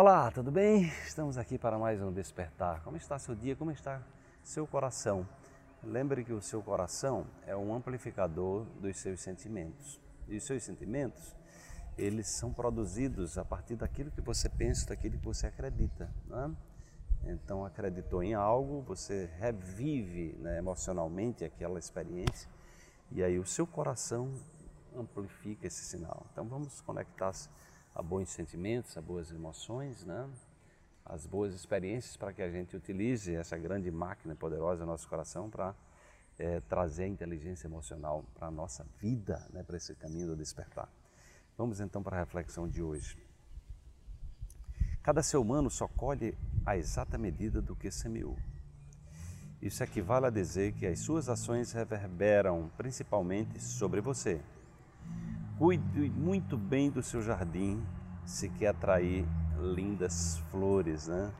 Olá, tudo bem? Estamos aqui para mais um despertar. Como está seu dia? Como está seu coração? Lembre que o seu coração é um amplificador dos seus sentimentos. E os seus sentimentos, eles são produzidos a partir daquilo que você pensa, daquilo que você acredita. Né? Então, acreditou em algo, você revive né, emocionalmente aquela experiência e aí o seu coração amplifica esse sinal. Então, vamos conectar-se a bons sentimentos, a boas emoções, né? as boas experiências para que a gente utilize essa grande máquina poderosa no nosso coração para é, trazer a inteligência emocional para a nossa vida, né? para esse caminho do despertar. Vamos então para a reflexão de hoje. Cada ser humano só colhe a exata medida do que semeou. Isso equivale a dizer que as suas ações reverberam principalmente sobre você. Cuide muito bem do seu jardim se quer atrair lindas flores, né?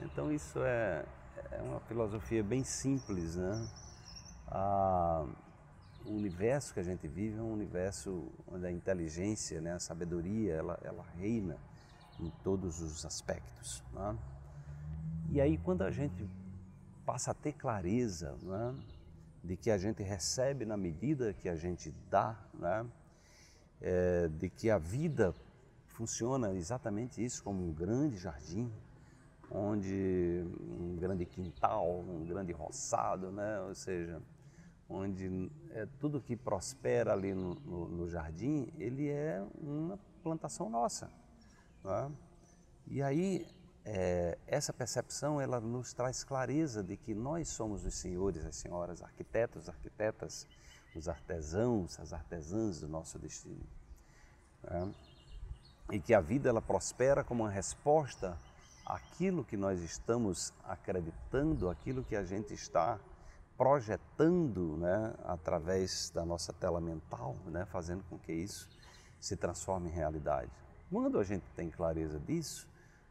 Então isso é, é uma filosofia bem simples, né? O universo que a gente vive é um universo onde a inteligência, né, a sabedoria, ela, ela reina em todos os aspectos. Né? E aí, quando a gente passa a ter clareza né, de que a gente recebe na medida que a gente dá, né, é, de que a vida funciona exatamente isso, como um grande jardim, onde um grande quintal, um grande roçado, né, ou seja, onde é, tudo que prospera ali no, no, no jardim, ele é uma plantação nossa. Né? E aí, é, essa percepção, ela nos traz clareza de que nós somos os senhores, as senhoras, arquitetos, arquitetas, os artesãos, as artesãs do nosso destino. Né? E que a vida, ela prospera como uma resposta àquilo que nós estamos acreditando, aquilo que a gente está projetando né, através da nossa tela mental, né, fazendo com que isso se transforme em realidade. Quando a gente tem clareza disso,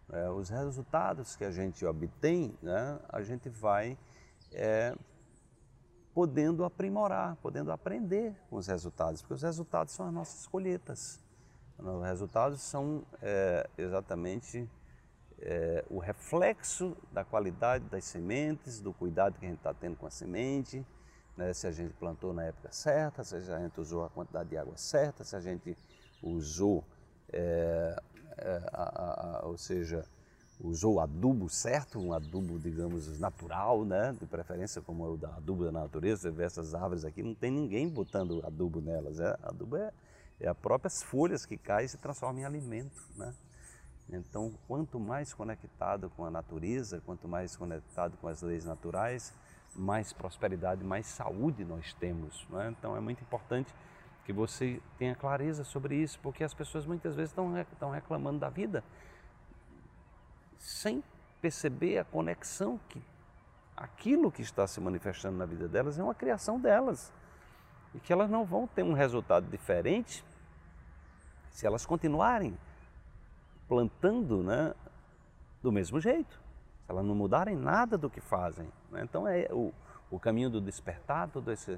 é, os resultados que a gente obtém, né, a gente vai é, podendo aprimorar, podendo aprender com os resultados, porque os resultados são as nossas colheitas. Os resultados são é, exatamente é, o reflexo da qualidade das sementes, do cuidado que a gente está tendo com a semente, né, se a gente plantou na época certa, se a gente usou a quantidade de água certa, se a gente usou é, é, a, a, ou seja, usou o adubo certo, um adubo, digamos, natural, né? de preferência como o da adubo da natureza, você vê essas árvores aqui, não tem ninguém botando adubo nelas, é, adubo é, é as próprias folhas que caem e se transformam em alimento. Né? Então, quanto mais conectado com a natureza, quanto mais conectado com as leis naturais, mais prosperidade, mais saúde nós temos. Né? Então, é muito importante que você tenha clareza sobre isso, porque as pessoas muitas vezes estão, reclamando da vida sem perceber a conexão que aquilo que está se manifestando na vida delas é uma criação delas e que elas não vão ter um resultado diferente se elas continuarem plantando né, do mesmo jeito, se elas não mudarem nada do que fazem. Né? Então é o, o caminho do despertar, todo esse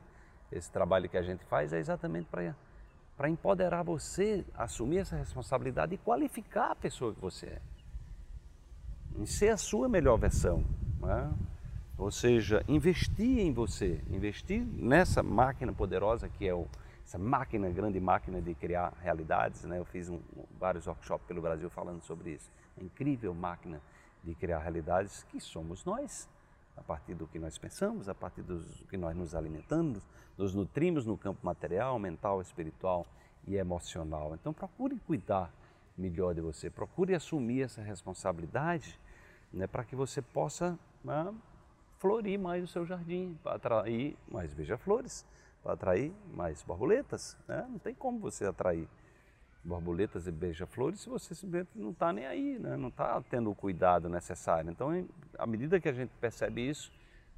esse trabalho que a gente faz é exatamente para empoderar você, assumir essa responsabilidade e qualificar a pessoa que você é. Em ser a sua melhor versão. Né? Ou seja, investir em você, investir nessa máquina poderosa que é o, essa máquina, grande máquina de criar realidades. Né? Eu fiz um, vários workshops pelo Brasil falando sobre isso. Uma incrível máquina de criar realidades que somos nós a partir do que nós pensamos, a partir do que nós nos alimentamos, nos nutrimos no campo material, mental, espiritual e emocional. Então procure cuidar melhor de você, procure assumir essa responsabilidade né, para que você possa né, florir mais o seu jardim, para atrair mais beija-flores, para atrair mais borboletas. Né? Não tem como você atrair borboletas e beija-flores se você simplesmente não está nem aí, né? não está tendo o cuidado necessário. Então, à medida que a gente percebe isso,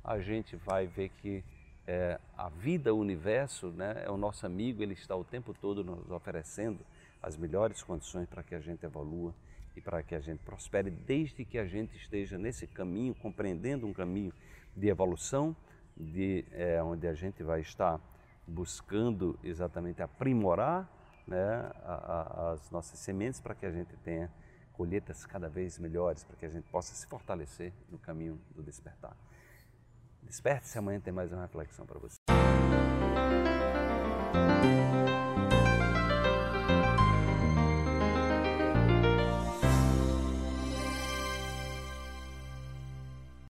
a gente vai ver que é, a vida, o universo, né, é o nosso amigo, ele está o tempo todo nos oferecendo as melhores condições para que a gente evolua e para que a gente prospere, desde que a gente esteja nesse caminho, compreendendo um caminho de evolução, de é, onde a gente vai estar buscando exatamente aprimorar né, a, a, as nossas sementes para que a gente tenha colheitas cada vez melhores para que a gente possa se fortalecer no caminho do despertar. Desperte-se amanhã tem mais uma reflexão para você.